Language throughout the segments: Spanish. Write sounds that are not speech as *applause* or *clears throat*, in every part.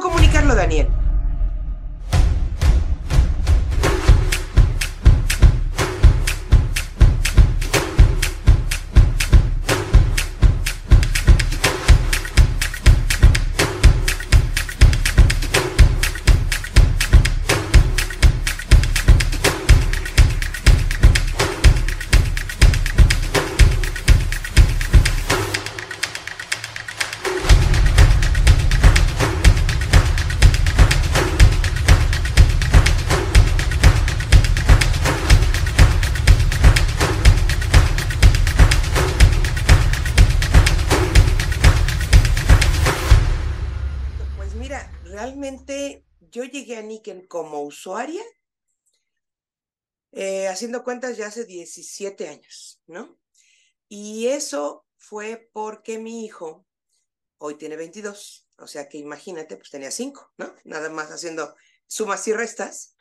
comunicarlo, Daniel. Yo llegué a Niken como usuaria, eh, haciendo cuentas ya hace 17 años, ¿no? Y eso fue porque mi hijo hoy tiene 22, o sea que imagínate, pues tenía 5, ¿no? Nada más haciendo sumas y restas.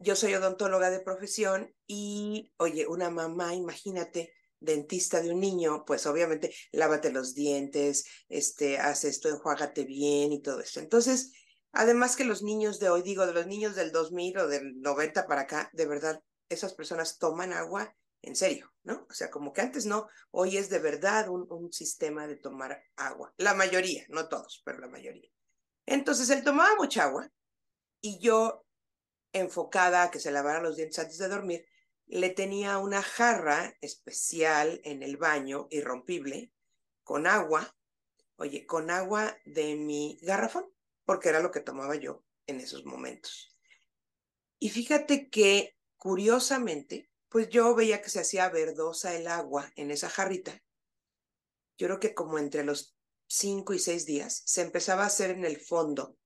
Yo soy odontóloga de profesión y, oye, una mamá, imagínate, dentista de un niño, pues obviamente lávate los dientes, este, haz esto, enjuágate bien y todo esto. Entonces, además que los niños de hoy, digo, de los niños del 2000 o del 90 para acá, de verdad, esas personas toman agua en serio, ¿no? O sea, como que antes no, hoy es de verdad un, un sistema de tomar agua. La mayoría, no todos, pero la mayoría. Entonces, él tomaba mucha agua y yo, enfocada a que se lavara los dientes antes de dormir, le tenía una jarra especial en el baño, irrompible, con agua, oye, con agua de mi garrafón, porque era lo que tomaba yo en esos momentos. Y fíjate que, curiosamente, pues yo veía que se hacía verdosa el agua en esa jarrita. Yo creo que como entre los cinco y seis días se empezaba a hacer en el fondo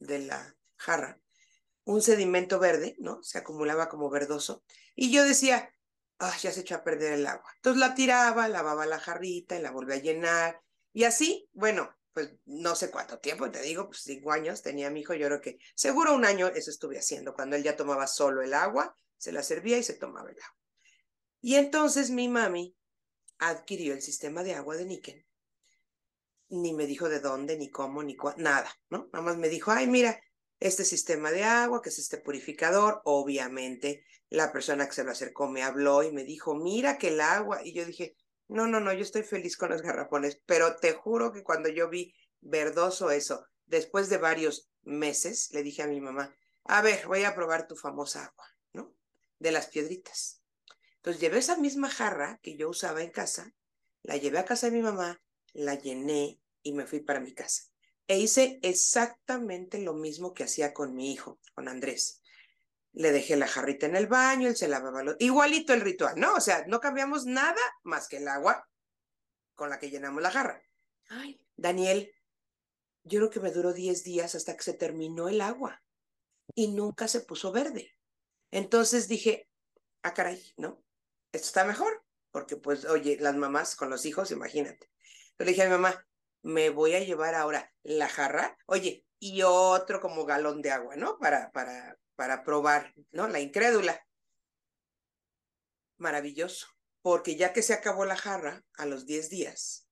de la jarra un sedimento verde, ¿no? Se acumulaba como verdoso. Y yo decía, ah, ya se echó a perder el agua. Entonces la tiraba, lavaba la jarrita y la volvía a llenar. Y así, bueno, pues no sé cuánto tiempo, te digo, pues cinco años tenía mi hijo, yo creo que seguro un año eso estuve haciendo, cuando él ya tomaba solo el agua, se la servía y se tomaba el agua. Y entonces mi mami adquirió el sistema de agua de níquel. Ni me dijo de dónde, ni cómo, ni nada, ¿no? Nada más me dijo, ay, mira, este sistema de agua, que es este purificador, obviamente la persona que se lo acercó me habló y me dijo, mira que el agua, y yo dije, no, no, no, yo estoy feliz con los garrafones, pero te juro que cuando yo vi verdoso eso, después de varios meses, le dije a mi mamá, a ver, voy a probar tu famosa agua, ¿no? De las piedritas. Entonces llevé esa misma jarra que yo usaba en casa, la llevé a casa de mi mamá, la llené y me fui para mi casa. E hice exactamente lo mismo que hacía con mi hijo, con Andrés. Le dejé la jarrita en el baño, él se lavaba lo... Igualito el ritual, ¿no? O sea, no cambiamos nada más que el agua con la que llenamos la jarra. Ay, Daniel, yo creo que me duró 10 días hasta que se terminó el agua y nunca se puso verde. Entonces dije, ah, caray, ¿no? Esto está mejor, porque pues, oye, las mamás con los hijos, imagínate. Yo le dije a mi mamá, me voy a llevar ahora la jarra, oye, y otro como galón de agua, ¿no? Para, para, para probar, ¿no? La incrédula. Maravilloso, porque ya que se acabó la jarra a los 10 días,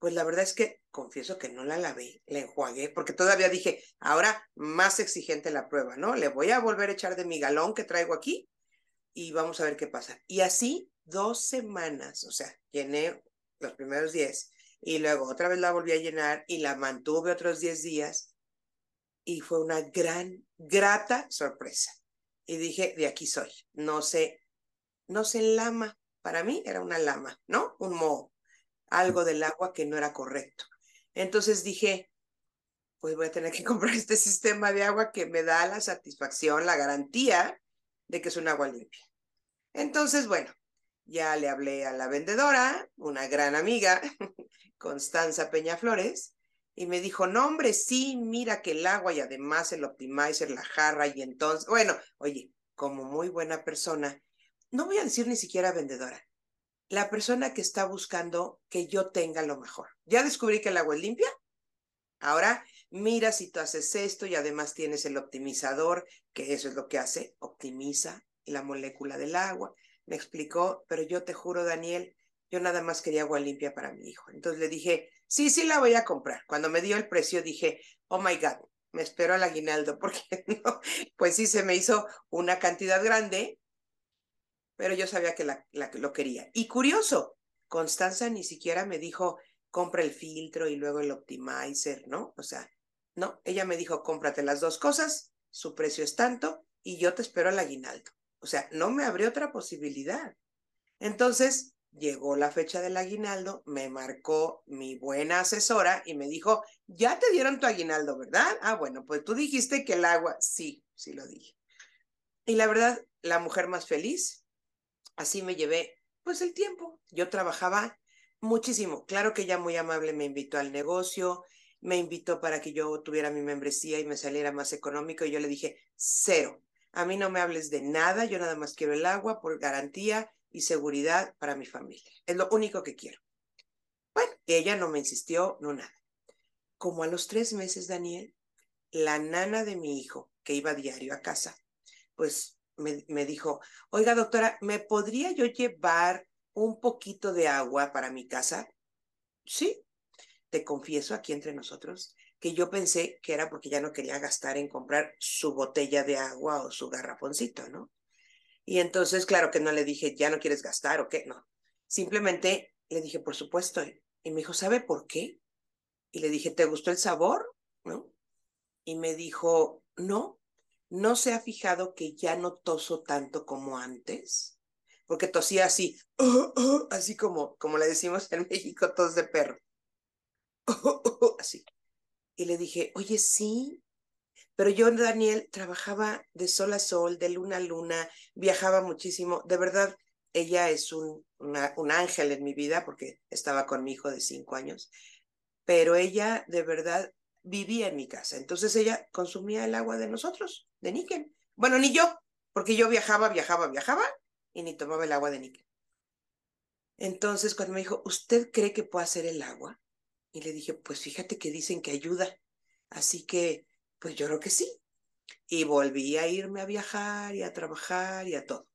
pues la verdad es que confieso que no la lavé, la enjuagué, porque todavía dije, ahora más exigente la prueba, ¿no? Le voy a volver a echar de mi galón que traigo aquí y vamos a ver qué pasa. Y así dos semanas, o sea, llené los primeros 10 y luego otra vez la volví a llenar y la mantuve otros 10 días y fue una gran, grata sorpresa. Y dije, de aquí soy, no sé, no sé lama, para mí era una lama, ¿no? Un moho, algo del agua que no era correcto. Entonces dije, pues voy a tener que *laughs* comprar este sistema de agua que me da la satisfacción, la garantía de que es un agua limpia. Entonces, bueno, ya le hablé a la vendedora, una gran amiga, *laughs* Constanza Peñaflores, y me dijo, no, hombre, sí, mira que el agua y además el optimizer, la jarra, y entonces, bueno, oye, como muy buena persona, no voy a decir ni siquiera vendedora, la persona que está buscando que yo tenga lo mejor. Ya descubrí que el agua es limpia. Ahora, mira si tú haces esto y además tienes el optimizador, que eso es lo que hace, optimiza la molécula del agua. Me explicó, pero yo te juro, Daniel, yo nada más quería agua limpia para mi hijo. Entonces le dije, sí, sí la voy a comprar. Cuando me dio el precio dije, oh my God, me espero al aguinaldo, *laughs* porque no, pues sí se me hizo una cantidad grande, pero yo sabía que la, la, lo quería. Y curioso, Constanza ni siquiera me dijo, compra el filtro y luego el optimizer, ¿no? O sea, no, ella me dijo, cómprate las dos cosas, su precio es tanto y yo te espero al aguinaldo. O sea, no me abrió otra posibilidad. Entonces, llegó la fecha del aguinaldo, me marcó mi buena asesora y me dijo, ya te dieron tu aguinaldo, ¿verdad? Ah, bueno, pues tú dijiste que el agua, sí, sí lo dije. Y la verdad, la mujer más feliz, así me llevé, pues el tiempo. Yo trabajaba muchísimo. Claro que ella muy amable me invitó al negocio, me invitó para que yo tuviera mi membresía y me saliera más económico y yo le dije, cero, a mí no me hables de nada, yo nada más quiero el agua por garantía y seguridad para mi familia. Es lo único que quiero. Bueno, ella no me insistió, no nada. Como a los tres meses, Daniel, la nana de mi hijo, que iba diario a casa, pues me, me dijo, oiga doctora, ¿me podría yo llevar un poquito de agua para mi casa? Sí, te confieso aquí entre nosotros que yo pensé que era porque ya no quería gastar en comprar su botella de agua o su garrafoncito, ¿no? Y entonces, claro que no le dije, ya no quieres gastar o qué, no. Simplemente le dije, por supuesto. Y me dijo, ¿sabe por qué? Y le dije, ¿te gustó el sabor? ¿No? Y me dijo, no, no se ha fijado que ya no toso tanto como antes. Porque tosía así, *laughs* así como, como le decimos en México, tos de perro. *laughs* así. Y le dije, oye, sí, pero yo, Daniel, trabajaba de sol a sol, de luna a luna, viajaba muchísimo. De verdad, ella es un, ángel en mi vida porque estaba con mi hijo de cinco años, pero ella de verdad vivía en mi casa. Entonces ella consumía el agua de nosotros, de níquel. Bueno, ni yo, porque yo viajaba, viajaba, viajaba y ni tomaba el agua de níquel. Entonces, cuando me dijo, ¿usted cree que puede hacer el agua? Y le dije, pues fíjate que dicen que ayuda. Así que, pues yo creo que sí. Y volví a irme a viajar y a trabajar y a todo.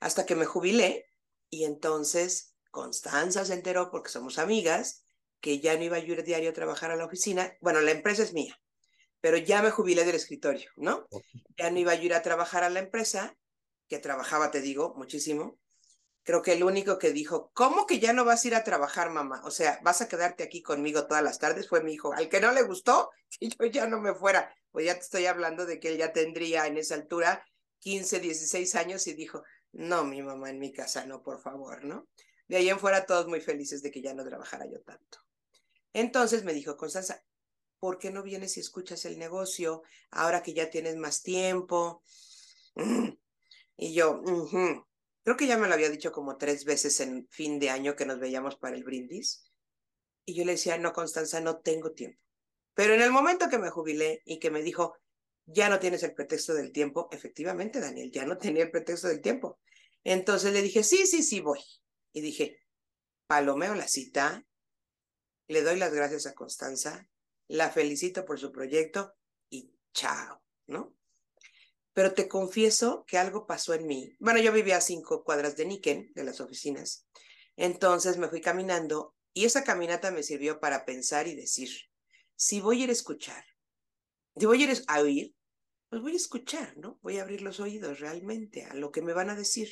Hasta que me jubilé y entonces Constanza se enteró, porque somos amigas, que ya no iba a ir diario a trabajar a la oficina. Bueno, la empresa es mía, pero ya me jubilé del escritorio, ¿no? Ya no iba a ir a trabajar a la empresa, que trabajaba, te digo, muchísimo, creo que el único que dijo, ¿cómo que ya no vas a ir a trabajar, mamá? O sea, vas a quedarte aquí conmigo todas las tardes, fue mi hijo. Al que no le gustó, *laughs* que yo ya no me fuera. Pues ya te estoy hablando de que él ya tendría en esa altura 15, 16 años y dijo, no, mi mamá en mi casa, no, por favor, ¿no? De ahí en fuera todos muy felices de que ya no trabajara yo tanto. Entonces me dijo, Constanza, ¿por qué no vienes y escuchas el negocio ahora que ya tienes más tiempo? *clears throat* Y yo, Creo que ya me lo había dicho como tres veces en fin de año que nos veíamos para el brindis. Y yo le decía, no, Constanza, no tengo tiempo. Pero en el momento que me jubilé y que me dijo, ya no tienes el pretexto del tiempo, efectivamente, Daniel, ya no tenía el pretexto del tiempo. Entonces le dije, sí, sí, sí, voy. Y dije, palomeo la cita, le doy las gracias a Constanza, la felicito por su proyecto y chao, ¿no? Pero te confieso que algo pasó en mí. Bueno, yo vivía a cinco cuadras de Niken, de las oficinas. Entonces me fui caminando y esa caminata me sirvió para pensar y decir, si voy a ir a escuchar, si voy a ir a oír, pues voy a escuchar, ¿no? Voy a abrir los oídos realmente a lo que me van a decir.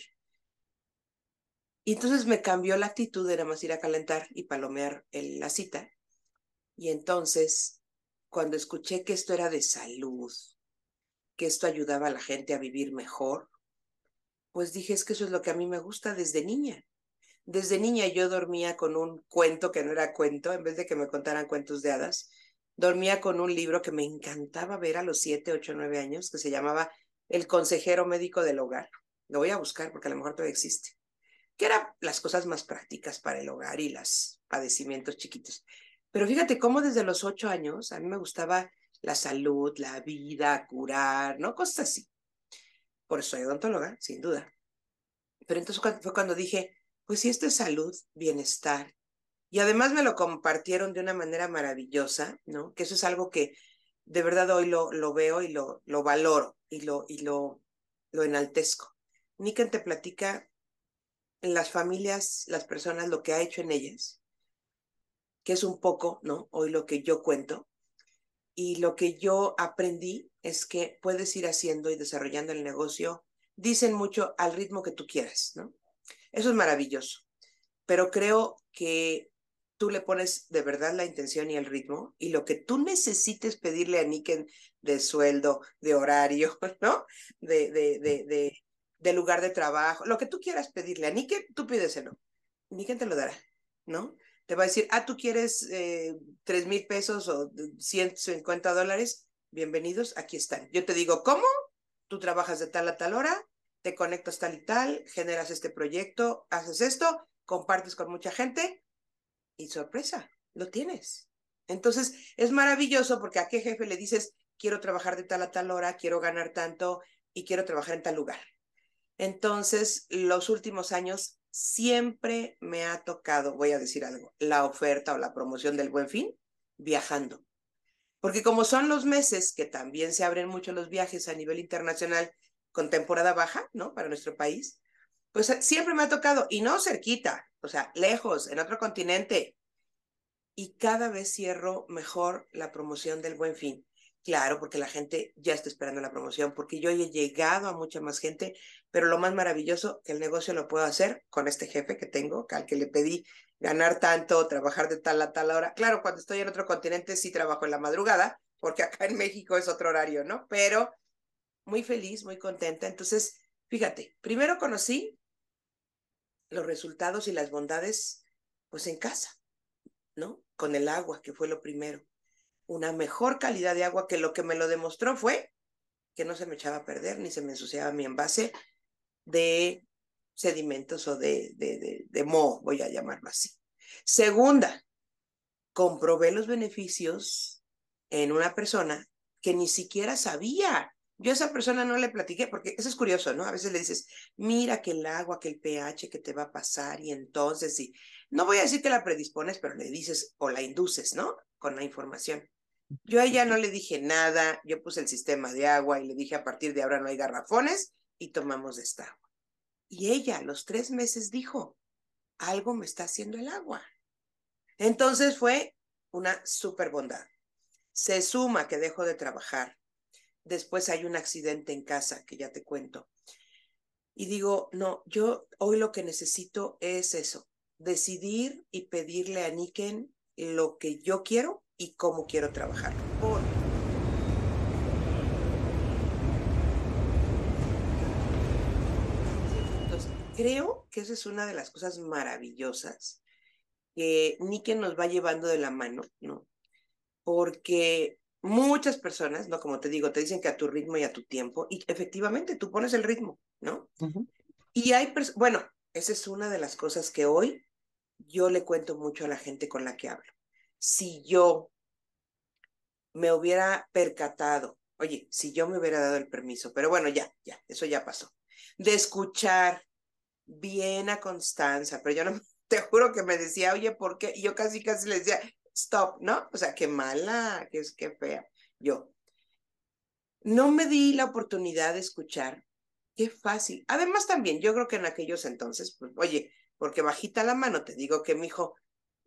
Y entonces me cambió la actitud, era más ir a calentar y palomear la cita. Y entonces, cuando escuché que esto era de salud, que esto ayudaba a la gente a vivir mejor, pues dije, es que eso es lo que a mí me gusta desde niña. Desde niña yo dormía con un cuento que no era cuento, en vez de que me contaran cuentos de hadas, dormía con un libro que me encantaba ver a los siete, ocho, nueve años, que se llamaba El consejero médico del hogar. Lo voy a buscar porque a lo mejor todavía existe. Que eran las cosas más prácticas para el hogar y los padecimientos chiquitos. Pero fíjate cómo desde los ocho años a mí me gustaba la salud, la vida, curar, ¿no? Cosas así. Por eso soy odontóloga, sin duda. Pero entonces fue cuando dije, pues si esto es salud, bienestar, y además me lo compartieron de una manera maravillosa, ¿no? Que eso es algo que de verdad hoy lo, lo veo y lo, lo valoro y lo, y lo, lo enaltezco. Niken te platica en las familias, las personas, lo que ha hecho en ellas, que es un poco, ¿no? Hoy lo que yo cuento, y lo que yo aprendí es que puedes ir haciendo y desarrollando el negocio, dicen mucho al ritmo que tú quieras, ¿no? Eso es maravilloso, pero creo que tú le pones de verdad la intención y el ritmo y lo que tú necesites pedirle a Niken de sueldo, de horario, *laughs* ¿no? De, de, de, de, lugar de trabajo, lo que tú quieras pedirle a Niken, tú pídeselo. Niken te lo dará, ¿no? Te va a decir, ah, tú quieres eh, tres mil pesos o 150 dólares, bienvenidos, aquí están. Yo te digo, ¿cómo? Tú trabajas de tal a tal hora, te conectas tal y tal, generas este proyecto, haces esto, compartes con mucha gente, y sorpresa, lo tienes. Entonces, es maravilloso porque a qué jefe le dices, quiero trabajar de tal a tal hora, quiero ganar tanto y quiero trabajar en tal lugar. Entonces, los últimos años siempre me ha tocado, voy a decir algo, la oferta o la promoción del buen fin viajando. Porque como son los meses que también se abren mucho los viajes a nivel internacional con temporada baja, ¿no? Para nuestro país, pues siempre me ha tocado, y no cerquita, o sea, lejos, en otro continente. Y cada vez cierro mejor la promoción del buen fin. Claro, porque la gente ya está esperando la promoción, porque yo he llegado a mucha más gente, pero lo más maravilloso, que el negocio lo puedo hacer con este jefe que tengo, al que le pedí ganar tanto, trabajar de tal a tal hora. Claro, cuando estoy en otro continente sí trabajo en la madrugada, porque acá en México es otro horario, ¿no? Pero muy feliz, muy contenta. Entonces, fíjate, primero conocí los resultados y las bondades, pues en casa, ¿no? Con el agua, que fue lo primero. Una mejor calidad de agua que lo que me lo demostró fue que no se me echaba a perder ni se me ensuciaba mi envase de sedimentos o de, de, de, moho, voy a llamarlo así. Segunda, comprobé los beneficios en una persona que ni siquiera sabía yo a esa persona no le platiqué, porque eso es curioso, ¿no? A veces le dices, mira que el agua, que el pH que te va a pasar, y entonces, y no voy a decir que la predispones, pero le dices o la induces, ¿no? Con la información. Yo a ella no le dije nada, yo puse el sistema de agua y le dije a partir de ahora no hay garrafones y tomamos esta agua. Y ella a los tres meses dijo, algo me está haciendo el agua. Entonces fue una super bondad. Se suma que dejo de trabajar, después hay un accidente en casa, que ya te cuento. Y digo, no, yo hoy lo que necesito es eso, decidir y pedirle a Niken lo que yo quiero y cómo quiero trabajar. Entonces, creo que esa es una de las cosas maravillosas que Niken nos va llevando de la mano, ¿no? Porque muchas personas, ¿no? Como te digo, te dicen que a tu ritmo y a tu tiempo, y efectivamente tú pones el ritmo, ¿no? Y hay, bueno, esa es una de las cosas que hoy yo le cuento mucho a la gente con la que hablo. Si yo me hubiera percatado, oye, si yo me hubiera dado el permiso, pero bueno, ya, ya, eso ya pasó, de escuchar bien a Constanza, pero yo no, *laughs* te juro que me decía, oye, ¿por qué? Y yo casi, casi le decía, stop, ¿no? O sea, qué mala, qué, qué fea. Yo no me di la oportunidad de escuchar. Qué fácil. Además también, yo creo que en aquellos entonces, pues, oye, porque bajita la mano, te digo que mi hijo,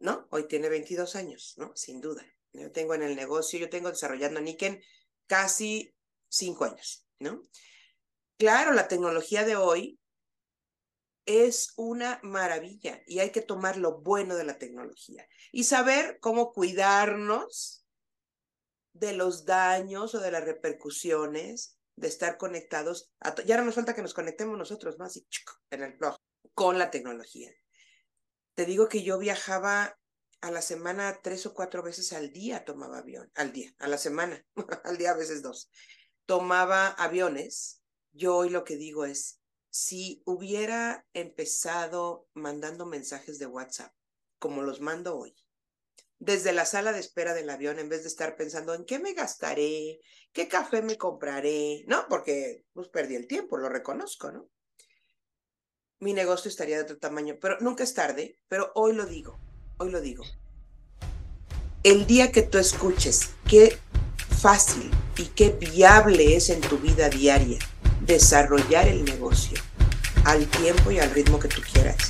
¿no? Hoy tiene 22 años, ¿no? Sin duda. Yo tengo en el negocio, yo tengo desarrollando Niken casi cinco años, ¿no? Claro, la tecnología de hoy es una maravilla y hay que tomar lo bueno de la tecnología y saber cómo cuidarnos de los daños o de las repercusiones de estar conectados. ya no nos falta que nos conectemos nosotros, ¿no? Así en el blog con la tecnología. Te digo que yo viajaba a la semana tres o cuatro veces al día, tomaba avión, al día, a la semana, *laughs* al día a veces dos. Tomaba aviones. Yo hoy lo que digo es, si hubiera empezado mandando mensajes de WhatsApp, como los mando hoy, desde la sala de espera del avión, en vez de estar pensando en qué me gastaré, qué café me compraré, ¿no? Porque pues perdí el tiempo, lo reconozco, ¿no? Mi negocio estaría de otro tamaño, pero nunca es tarde, pero hoy lo digo, hoy lo digo. El día que tú escuches qué fácil y qué viable es en tu vida diaria desarrollar el negocio al tiempo y al ritmo que tú quieras.